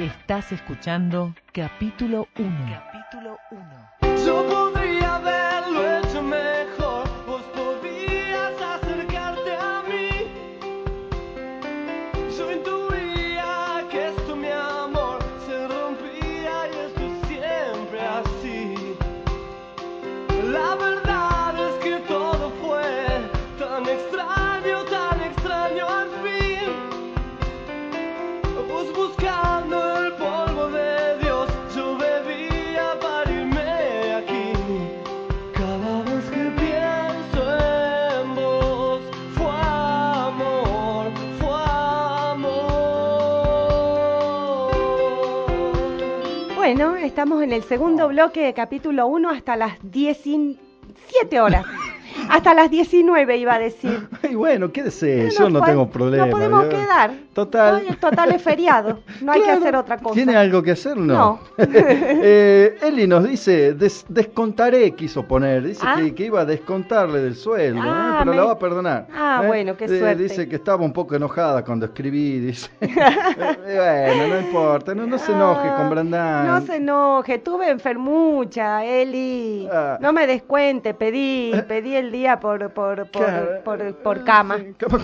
Estás escuchando capítulo 1. Capítulo 1. 19, estamos en el segundo bloque de capítulo 1 hasta las 17 horas. Hasta las 19 iba a decir. Y bueno, quédese, no yo no tengo problema. No podemos yo, quedar. Total. Hoy el total es feriado. No hay que hacer otra cosa. ¿Tiene algo que hacer? No. No. Eh, Eli nos dice, des- descontaré, quiso poner. Dice Ah. que, que iba a descontarle del sueldo, Ah, ¿eh? pero me- la va a perdonar. Ah, ¿eh? bueno, qué suerte. Dice que estaba un poco enojada cuando escribí. Dice. Bueno, no importa, no, no se enoje Ah, con Brandán. No se enoje, tuve enfermucha, Eli. Ah. No me descuente, pedí, pedí el día por, por, por, por, por cama. Sí, cama.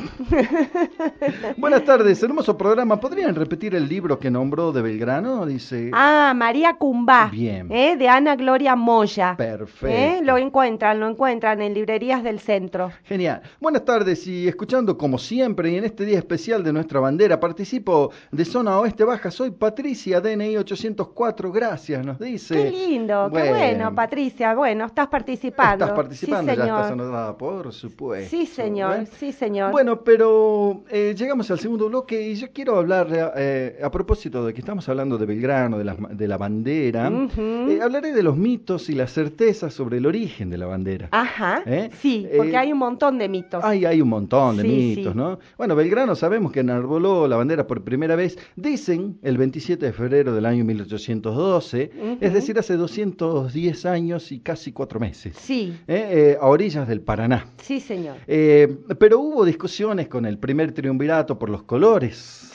Buenas tardes, hermoso programa. ¿Podrían repetir el libro que nombró de Belgrano? Dice. Ah, María Cumbá. Bien. ¿eh? De Ana Gloria Moya. Perfecto. ¿eh? Lo encuentran, lo encuentran en librerías del centro. Genial. Buenas tardes y escuchando como siempre y en este día especial de nuestra bandera participo de Zona Oeste Baja. Soy Patricia, DNI 804. Gracias, nos dice. Qué lindo, qué bueno, Patricia. Bueno, estás participando. Estás participando, sí, ya señor. estás anotada, por supuesto. Sí, señor, ¿eh? sí, señor. Bueno, pero eh, llegamos al segundo bloque y yo quiero hablar eh, a propósito de que estamos hablando de Belgrano, de la, de la bandera. Eh, hablaré de los mitos y las certezas sobre el origen de la bandera. Ajá, ¿Eh? sí, porque hay un montón de mitos. Hay, hay un montón de Sí, mitos, sí. ¿no? Bueno, Belgrano sabemos que enarboló la bandera por primera vez, dicen, el 27 de febrero del año 1812, Ujú. es decir, hace 210 años y casi cuatro meses, Sí, a orillas del Paraná. sí, señor. Pero hubo discusiones con el primer triunvirato por los colores.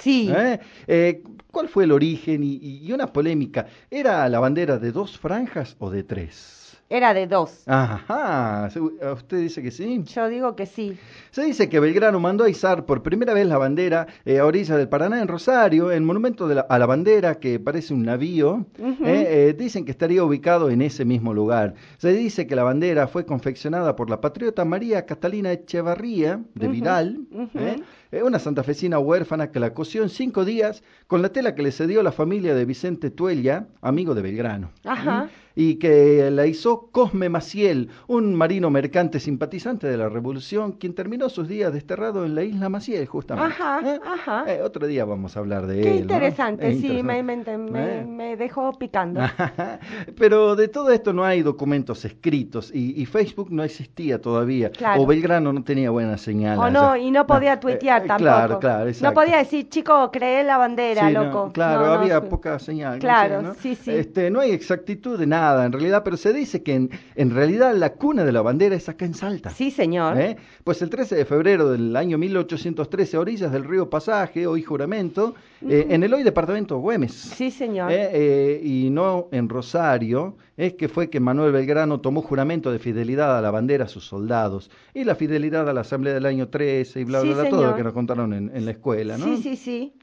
Sí. ¿eh? Eh, ¿Cuál fue el origen? Y, y una polémica. ¿Era la bandera de dos franjas o de tres? Era de dos. Ajá, ¿segu- ¿usted dice que sí? Yo digo que sí. Se dice que Belgrano mandó a izar por primera vez la bandera eh, a orillas del Paraná en Rosario, en monumento de la- a la bandera que parece un navío. Eh, eh, dicen que estaría ubicado en ese mismo lugar. Se dice que la bandera fue confeccionada por la patriota María Catalina Echevarría de Vidal, eh, eh, una santafesina huérfana que la cosió en cinco días con la tela que le cedió la familia de Vicente Tuella, amigo de Belgrano. Ajá. Y que la hizo Cosme Maciel, un marino mercante simpatizante de la Revolución, quien terminó sus días desterrado en la isla Maciel, justamente. Ajá, ¿Eh? ajá. Eh, otro día vamos a hablar de Qué él. ¿no? interesante, Es sí, me, interesante. me- me- Eh. dejó picando. Pero de todo esto no hay documentos escritos y, y Facebook no existía todavía. Claro. O Belgrano no tenía buena señal. O no, y no podía Eh, tuitear eh, tampoco. Claro, claro, No exacto. podía decir, chico, creé la bandera, Sí, no, loco. claro, No, no, había poca señal. no Claro, sé, ¿no? sí, sí. Este, no hay exactitud de nada, en realidad, pero se dice que en, en realidad la cuna de la bandera es acá en Salta. Sí, señor. ¿Eh? Pues el 13 de febrero del año 1813, a orillas del río Pasaje, hoy juramento, eh, en el hoy departamento de Güemes. Sí, señor. Eh, eh, y no en Rosario, es que fue que Manuel Belgrano tomó juramento de fidelidad a la bandera a sus soldados y la fidelidad a la Asamblea del año 13 y bla, Sí, bla, bla, todo señor. lo que nos contaron en, en la escuela, ¿no? Sí, sí, sí.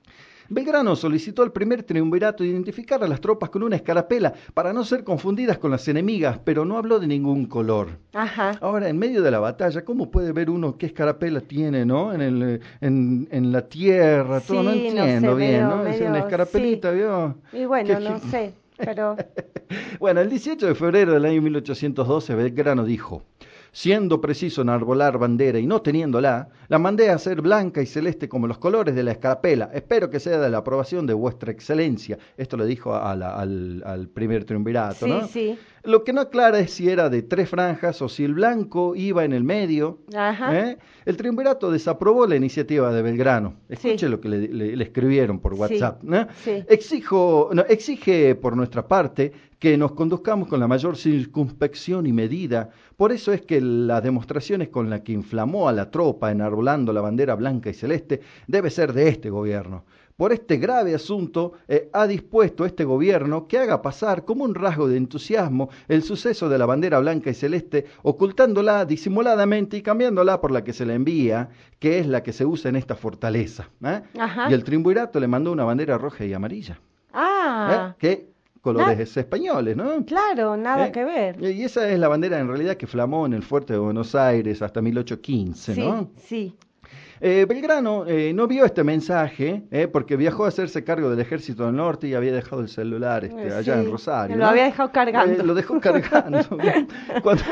Belgrano solicitó al primer triunvirato identificar a las tropas con una escarapela para no ser confundidas con las enemigas, pero no habló de ningún color. Ajá. Ahora, en medio de la batalla, ¿cómo puede ver uno qué escarapela tiene, no? En, el, en, en la tierra, todo, no Sí, no entiendo sé, bien, medio- ¿no? Es una escarapelita, sí. ¿vio? Y bueno, ¿Qué- no sé, pero... Bueno, el 18 de febrero del año 1812, Belgrano dijo, siendo preciso enarbolar bandera y no teniéndola, la mandé a hacer blanca y celeste como los colores de la escarapela. Espero que sea de la aprobación de vuestra excelencia. Esto le dijo a la- al, al primer triunvirato, Sí, ¿no? sí. Lo que no aclara es si era de tres franjas o si el blanco iba en el medio. Ajá. ¿eh? El triunvirato desaprobó la iniciativa de Belgrano. Escuche Sí. lo que le, le- le escribieron por Sí, WhatsApp. Exijo, no, exige por nuestra parte que nos conduzcamos con la mayor circunspección y medida. Por eso es que las demostraciones con las que inflamó a la tropa enarbolando la bandera blanca y celeste debe ser de este gobierno. Por este grave asunto, eh, ha dispuesto este gobierno que haga pasar como un rasgo de entusiasmo el suceso de la bandera blanca y celeste, ocultándola disimuladamente y cambiándola por la que se le envía, que es la que se usa en esta fortaleza. ¿eh? Y el triunvirato le mandó una bandera roja y amarilla. Ah, ¿eh? Que colores españoles, ¿no? claro, nada ¿Eh? que ver. Y esa es la bandera en realidad que flamó en el fuerte de Buenos Aires hasta 1815, Sí, ¿no? sí. Eh, Belgrano eh, no vio este mensaje eh, porque viajó a hacerse cargo del ejército del norte y había dejado el celular este, allá sí, en Rosario. Lo ¿no? había dejado cargando. Lo dejó cargando. cuando,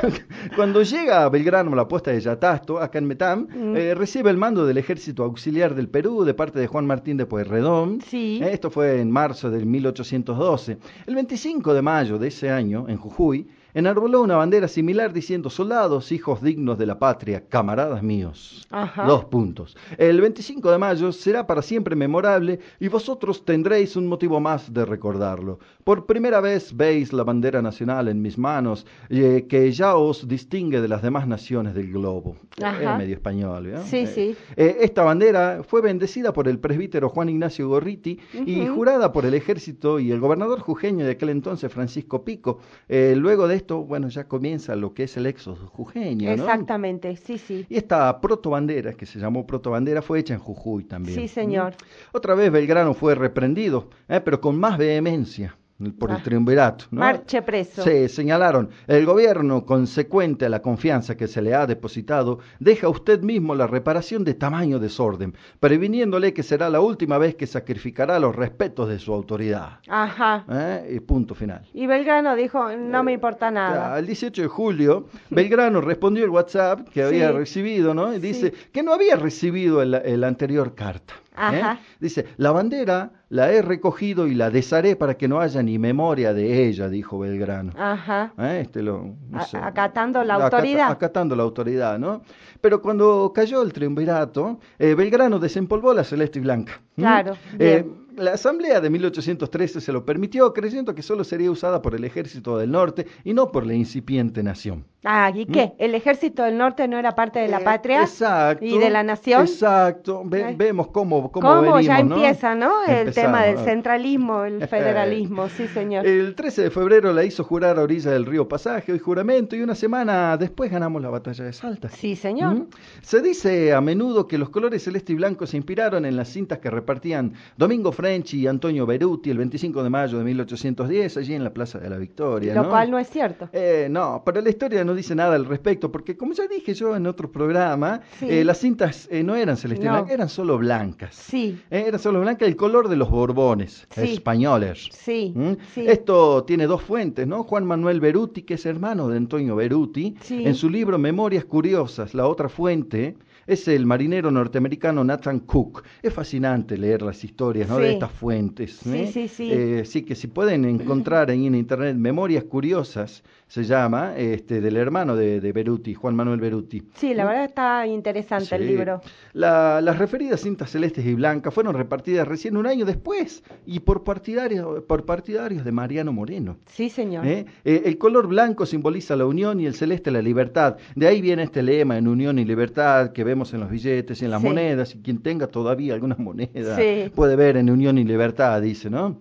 cuando llega a Belgrano la puesta de Yatasto, acá en Metam, Mm. recibe el mando del ejército auxiliar del Perú de parte de Juan Martín de Pueyrredón. Sí. Esto fue en marzo del 1812. El 25 de mayo de ese año, en Jujuy, enarboló una bandera similar diciendo soldados, hijos dignos de la patria, camaradas míos. Ajá. Dos puntos. El 25 de mayo será para siempre memorable y vosotros tendréis un motivo más de recordarlo. Por primera vez veis la bandera nacional en mis manos, eh, que ya os distingue de las demás naciones del globo. Ajá. Era medio español. Sí, Eh, sí. eh, esta bandera fue bendecida por el presbítero Juan Ignacio Gorriti y jurada por el ejército y el gobernador jujeño de aquel entonces, Francisco Pico. Eh, luego de esto, bueno, ya comienza lo que es el éxodo jujeño, ¿no? Exactamente, sí, sí. Y esta protobandera, que se llamó protobandera, fue hecha en Jujuy también. Sí, señor. Otra vez Belgrano fue reprendido, eh, pero con más vehemencia por el Ah. triunvirato. ¿no? Marche preso. Sí, señalaron, el gobierno, consecuente a la confianza que se le ha depositado, deja a usted mismo la reparación de tamaño desorden, previniéndole que será la última vez que sacrificará los respetos de su autoridad. Ajá. ¿Eh? Y punto final. Y Belgrano dijo, no me importa nada. el 18 de julio, Belgrano respondió el WhatsApp que había Sí. recibido, ¿no? Y dice Sí. que no había recibido el, el anterior carta. ¿Eh? Ajá. Dice, la bandera la he recogido y la desharé para que no haya ni memoria de ella, dijo Belgrano. Ajá. ¿Eh? Este lo, no A- sé. acatando la Acata- autoridad. acatando la autoridad, ¿no? Pero cuando cayó el triunvirato, eh, Belgrano desempolvó la celeste y blanca. ¿m? Claro, Eh, bien. La asamblea de 1813 se lo permitió, creyendo que solo sería usada por el ejército del norte y no por la incipiente nación. Ah, ¿y qué? ¿El ejército del norte no era parte de la ¿Mm? Eh, patria? Exacto. ¿Y de la nación? Exacto. Ve- Eh. vemos cómo, cómo, ¿Cómo venimos, ya empieza, no? El tema del centralismo, el federalismo, sí, señor. El 13 de febrero la hizo jurar a orilla del río Pasaje y juramento y una semana después ganamos la batalla de Salta. Sí, señor. ¿Mm? Se dice a menudo que los colores celeste y blanco se inspiraron en las cintas que repartían Domingo Y Antonio Beruti el 25 de mayo de 1810 allí en la Plaza de la Victoria. Lo ¿no? cual no es cierto. Eh, no, pero la historia no dice nada al respecto, porque como ya dije yo en otro programa, Sí. eh, las cintas eh, no eran No. blanca, eran solo blancas. Sí, eran solo blancas, el color de los borbones Sí. españoles. sí, ¿Mm? sí. Esto tiene dos fuentes, ¿no? Juan Manuel Beruti, que es hermano de Antonio Beruti, en su libro Memorias Curiosas, la otra fuente es el marinero norteamericano Nathan Cook. Es fascinante leer las historias ¿no? de Sí. estas fuentes. Sí, ¿eh? sí, sí. Eh, sí, que si pueden encontrar ahí en internet Memorias Curiosas, se llama, este, del hermano de, de Beruti, Juan Manuel Beruti. Sí, la verdad está interesante el Sí. libro. La- las referidas cintas celestes y blancas fueron repartidas recién un año después y por partidarios, por partidarios de Mariano Moreno. Sí, señor. ¿eh? Eh, el color blanco simboliza la unión y el celeste la libertad. De ahí viene este lema en unión y libertad que vemos en los billetes y en las Sí. monedas. Y quien tenga todavía algunas monedas Sí. puede ver en unión y libertad, dice, ¿no?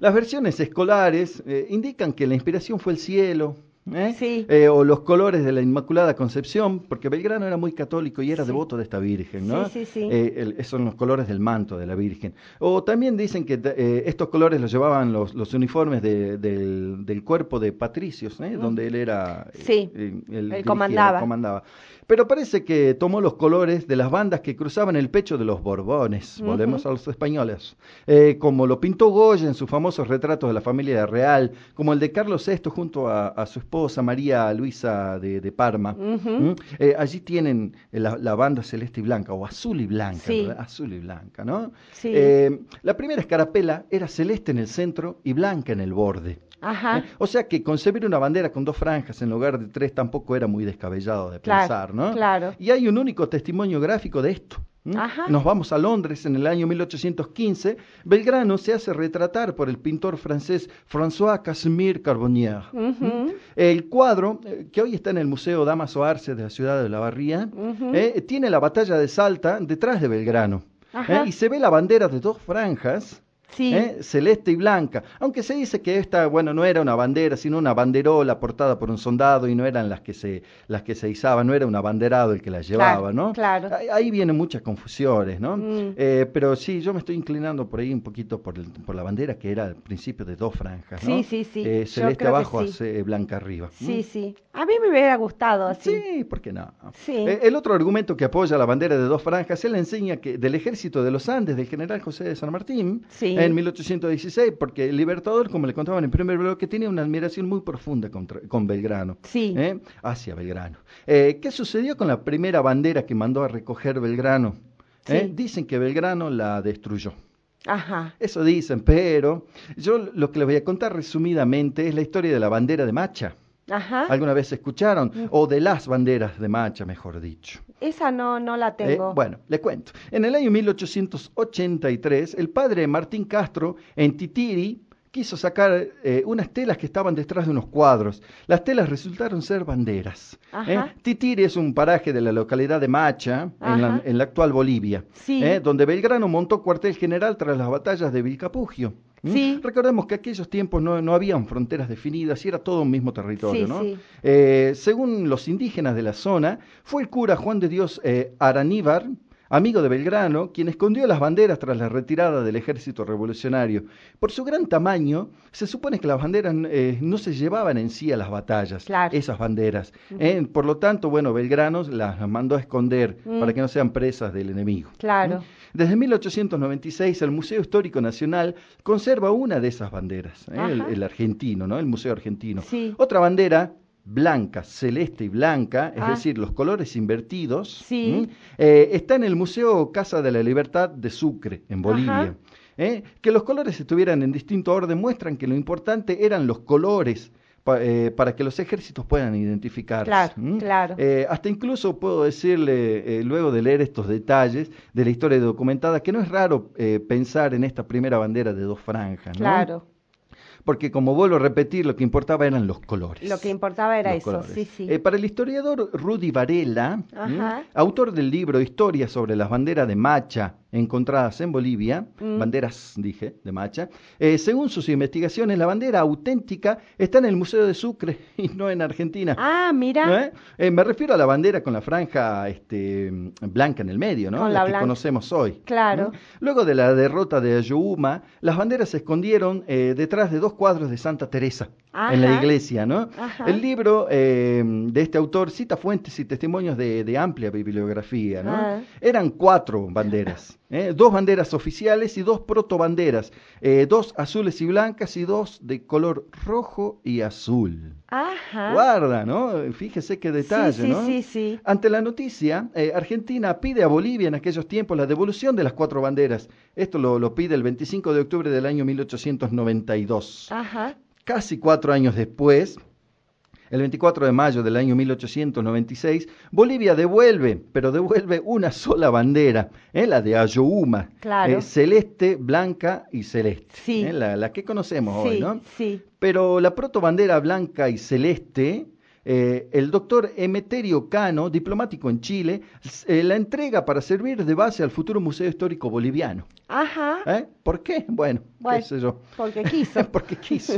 Las versiones escolares eh, indican que la inspiración fue el cielo. ¿Eh? Sí. Eh, o los colores de la Inmaculada Concepción, porque Belgrano era muy católico y era Sí. devoto de esta Virgen, ¿no? Sí, sí, sí. Eh, el- esos son los colores del manto de la Virgen. O también dicen que eh, estos colores los llevaban los, los uniformes de- del, del cuerpo de patricios, ¿eh? donde él era... eh, Sí, él dirigía, comandaba. comandaba. Pero parece que tomó los colores de las bandas que cruzaban el pecho de los Borbones, Ujú. volvemos a los españoles, como lo pintó Goya en sus famosos retratos de la familia real, como el de Carlos VI junto a, a su esposa María Luisa de, de Parma. Eh, allí tienen eh, la, la banda celeste y blanca, o azul y blanca, Sí. azul y blanca, ¿no? Sí. Eh, la primera escarapela era celeste en el centro y blanca en el borde. Ajá. ¿eh? O sea que concebir una bandera con dos franjas en lugar de tres tampoco era muy descabellado de Claro, pensar, ¿no? claro. Y hay un único testimonio gráfico de esto. Nos vamos a Londres en el año 1815. Belgrano se hace retratar por el pintor francés François Casimir Carbonnier. El cuadro, eh, que hoy está en el Museo Damaso Arce de la ciudad de La Barría, eh, tiene la batalla de Salta detrás de Belgrano. ¿eh? y se ve la bandera de dos franjas. Sí. ¿eh? celeste y blanca, aunque se dice que esta, bueno, no era una bandera, sino una banderola portada por un soldado y no eran las que se, las que se izaban, no era un abanderado el que las llevaba, ¿no? claro. Ahí, vienen muchas confusiones, ¿no? Mm. Eh, pero sí, yo me estoy inclinando por ahí un poquito por, el- por la bandera que era al principio de dos franjas, ¿no? Sí, sí, sí. Eh, Yo celeste abajo, sí. hace blanca arriba. Sí, ¿Mm? sí. A mí me hubiera gustado así. Sí, ¿por qué no? Sí. Eh, el otro argumento que apoya la bandera de dos franjas, él enseña que del ejército de los Andes, del general José de San Martín, Sí. En 1816, porque el Libertador, como le contaban en el primer bloque, tenía una admiración muy profunda contra- con Belgrano. Sí. ¿eh? Hacia Belgrano. Eh, ¿Qué sucedió con la primera bandera que mandó a recoger Belgrano? ¿Eh? Sí. Dicen que Belgrano la destruyó. Ajá. Eso dicen, pero yo lo que les voy a contar resumidamente es la historia de la bandera de Macha. Ajá. ¿Alguna vez escucharon? Mm. O de las banderas de Macha, mejor dicho. Esa no, no la Eh, tengo. bueno, le cuento. En el año 1883, el padre Martín Castro, en Titiri, quiso sacar eh, unas telas que estaban detrás de unos cuadros. Las telas resultaron ser banderas. ¿eh? Titiri es un paraje de la localidad de Macha, en la, Ajá. en la actual Bolivia, Sí. ¿eh? donde Belgrano montó cuartel general tras las batallas de Vilcapugio. ¿M? Sí. Recordemos que aquellos tiempos no, no habían fronteras definidas y era todo un mismo territorio, Sí, ¿no? sí. Eh, según los indígenas de la zona, fue el cura Juan de Dios eh, Araníbar, amigo de Belgrano, quien escondió las banderas tras la retirada del ejército revolucionario. Por su gran tamaño, se supone que las banderas eh, no se llevaban en sí a las batallas, Claro. esas banderas. ¿eh? Por lo tanto, bueno, Belgrano las, las mandó a esconder Mm. para que no sean presas del enemigo. Claro. ¿Mm? Desde 1896 el Museo Histórico Nacional conserva una de esas banderas, ¿eh? el, argentino, ¿no? El Museo Argentino. Sí. Otra bandera blanca, celeste y blanca, es Ah. decir, los colores invertidos, Sí. Eh, está en el Museo Casa de la Libertad de Sucre, en Bolivia. ¿eh? Que los colores estuvieran en distinto orden muestran que lo importante eran los colores pa- eh, para que los ejércitos puedan identificarse. Claro, claro. Eh, hasta incluso puedo decirle, eh, luego de leer estos detalles de la historia documentada, que no es raro pensar en esta primera bandera de dos franjas, ¿no? Claro. Porque como vuelvo a repetir, lo que importaba eran los colores. Lo que importaba era Los eso, colores. sí, sí. Eh, para el historiador Rudy Varela, autor del libro Historia sobre las banderas de Macha encontradas en Bolivia, Mm. banderas, dije, de Macha, eh, según sus investigaciones, la bandera auténtica está en el Museo de Sucre y no en Argentina. Ah, mira. ¿Eh? Eh, me refiero a la bandera con la franja este, blanca en el medio, ¿no? Con la que conocemos hoy. Claro. Luego de la derrota de Ayohuma, las banderas se escondieron detrás de dos cuadros de Santa Teresa en la iglesia, ¿no? Ajá. El libro de este autor cita fuentes y testimonios de, de amplia bibliografía, ¿no? Ah. Eran cuatro banderas, ¿eh? dos banderas oficiales y dos protobanderas, eh, dos azules y blancas y dos de color rojo y azul. Ajá. Guarda, ¿no? Fíjese qué detalle, sí, sí, ¿no? sí, sí. Ante la noticia, eh, Argentina pide a Bolivia en aquellos tiempos la devolución de las cuatro banderas. Esto lo, lo pide el 25 de octubre del año 1892. Ajá. Casi cuatro años después, el 24 de mayo del año 1896, Bolivia devuelve, pero devuelve una sola bandera, ¿eh? la de Ayohuma, Claro. eh, celeste, blanca y celeste, Sí. ¿eh? la, la que conocemos sí, hoy, ¿no? sí. Pero la protobandera blanca y celeste, eh, el doctor Emeterio Cano, diplomático en Chile, eh, la entrega para servir de base al futuro Museo Histórico Boliviano. Ajá. ¿Eh? ¿Por qué? Bueno, Bueno. qué sé yo. Porque quiso. Porque quiso.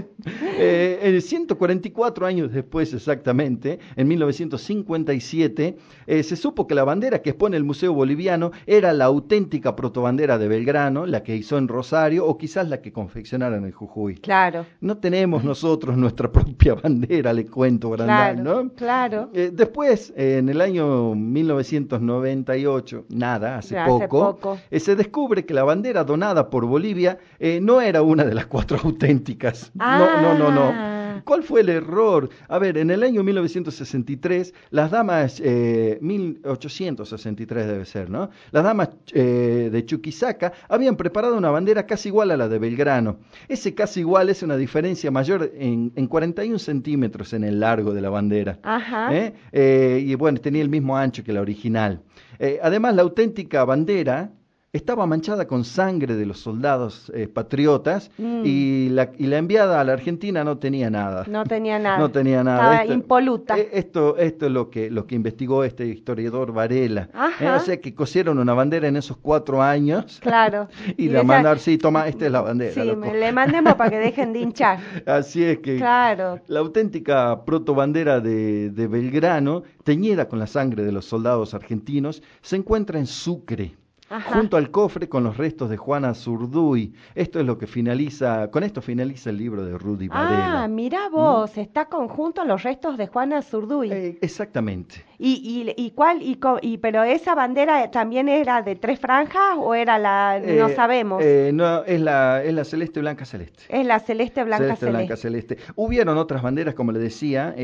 Eh, eh, 144 años después exactamente, en 1957, eh, se supo que la bandera que expone el Museo Boliviano era la auténtica protobandera de Belgrano, la que hizo en Rosario o quizás la que confeccionaron en Jujuy. Claro. No tenemos nosotros nuestra propia bandera, le cuento, Brandán, Claro. ¿no? Claro. Eh, después, eh, en el año 1998, nada, hace Hace poco, poco. eh, se descubre que la bandera donada por Bolivia eh, no era una de las cuatro auténticas. No, no, no, no. Ah. ¿Cuál fue el error? A ver, en el año 1963, las damas, eh, 1863 debe ser, ¿no? Las damas eh, de Chuquisaca habían preparado una bandera casi igual a la de Belgrano. Ese casi igual es una diferencia mayor en, en 41 centímetros en el largo de la bandera. Ajá. ¿eh? Eh, y bueno, tenía el mismo ancho que la original. Eh, además, la auténtica bandera estaba manchada con sangre de los soldados eh, patriotas Mm. y, la, y la enviada a la Argentina no tenía nada. No tenía nada. No tenía nada. Estaba Esto- impoluta. eh, Esto, esto es lo que, lo que investigó este historiador Varela. Ajá. Eh, o sea que cosieron una bandera en esos cuatro años Claro. y, Y la esa- mandar, sí, toma, esta es la bandera. Sí, loco. me- le mandemos para que dejen de hinchar. Así es que Claro. la auténtica protobandera de, de Belgrano, teñida con la sangre de los soldados argentinos, se encuentra en Sucre. Ajá. Junto al cofre con los restos de Juana Zurduy. Esto es lo que finaliza, con esto finaliza el libro de Rudy Varela. Ah, mira vos, está conjunto a los restos de Juana Zurduy. Eh, exactamente. ¿Y, y, y cuál? Y, y, ¿Pero esa bandera también era de tres franjas o era la.? no Eh, sabemos. eh, no, es la, es la celeste blanca celeste. es la celeste, blanca, celeste, celeste. blanca, celeste. Hubieron otras banderas, como le decía,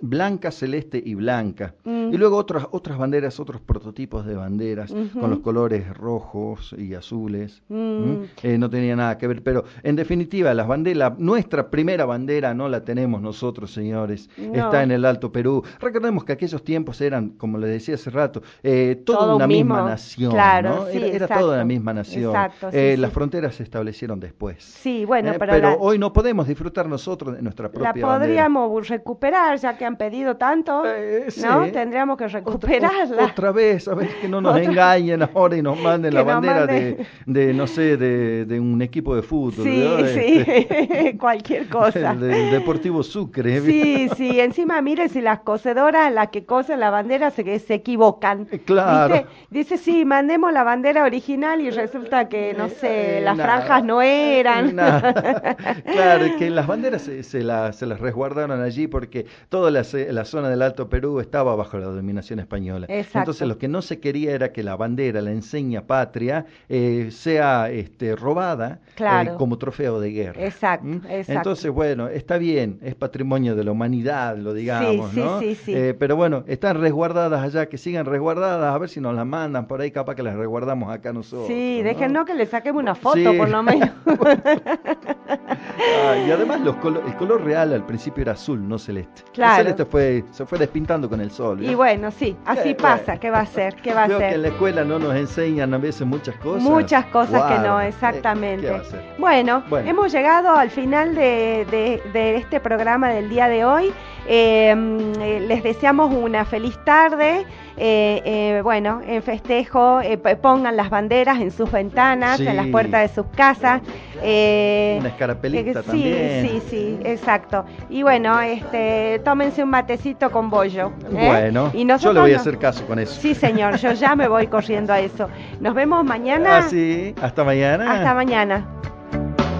blanca, celeste y blanca. Mm. Y luego otras, otras banderas, otros prototipos de banderas con los colores rojos y azules. Mm. ¿Mm? Eh, no tenía nada que ver, pero en definitiva, las banderas, nuestra primera bandera no la tenemos nosotros, señores. No. Está en el Alto Perú. Recordemos que aquellos tiempos eran, como le decía hace rato, eh, toda Todo una un misma nación. claro, ¿no? sí, era era toda la misma nación. Exacto, sí, Eh, sí. Las fronteras se establecieron después. Sí, bueno, pero, la, hoy no podemos disfrutar nosotros de nuestra la propia bandera. podríamos recuperar, ya que han pedido tanto, ¿no? Tendríamos que Otra- recuperarla. Otra, vez, a ver que no nos Otra- engañen ahora y nos manden la bandera manden- de, de, no sé, de, de un equipo de fútbol. Sí, ¿no? Este, sí, cualquier cosa. el del Deportivo Sucre. Sí, sí, encima mire si las cosedoras, las que cosen la bandera, se, se equivocan. Eh, claro. ¿Viste? Dice, sí, mandemos la bandera original y resulta que, no sé, Eh, las nada. franjas no eran. Nada. claro, que las banderas se, se, la- se las resguardaron allí porque toda la, la zona del Alto Perú estaba bajo la dominación española. Exacto. Entonces lo que no se quería era que la bandera, la enseña patria, eh, sea este, robada eh, Claro. como trofeo de guerra. Exacto, ¿Mm? exacto. Entonces, bueno, está bien, es patrimonio de la humanidad, lo digamos, sí, ¿no? sí, sí. Eh, pero bueno, están resguardadas allá, que sigan resguardadas, a ver si nos las mandan por ahí, capaz que las resguardamos acá nosotros. Sí, ¿no? déjennos que le saquemos una foto, por lo menos. Ah, y además los colo- el color real al principio era azul, no celeste. Claro. El celeste fue, se fue despintando con el sol. y ¿no? bueno, sí, así pasa. ¿Qué va a ser? ¿Qué va a que ser? en la escuela no nos enseñan a veces muchas cosas. Muchas cosas que no, eh, exactamente. Bueno, Bueno. hemos llegado al final de, de- de este programa del día de hoy. Eh, mm, eh, les deseamos una feliz tarde. Eh, eh, bueno, en festejo, eh, pongan las banderas en sus ventanas, Sí. en las puertas de sus casas. Eh, Una escarapelita eh, sí, también. Sí, sí, exacto. Y bueno, este, tómense un matecito con bollo. ¿eh? Bueno, Y yo le voy a hacer caso con eso. Sí, señor, yo ya me voy corriendo a eso. Nos vemos mañana. Ah, sí, hasta mañana. Hasta mañana.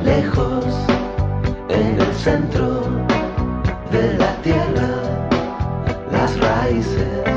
lejos en el centro de la tierra, las raíces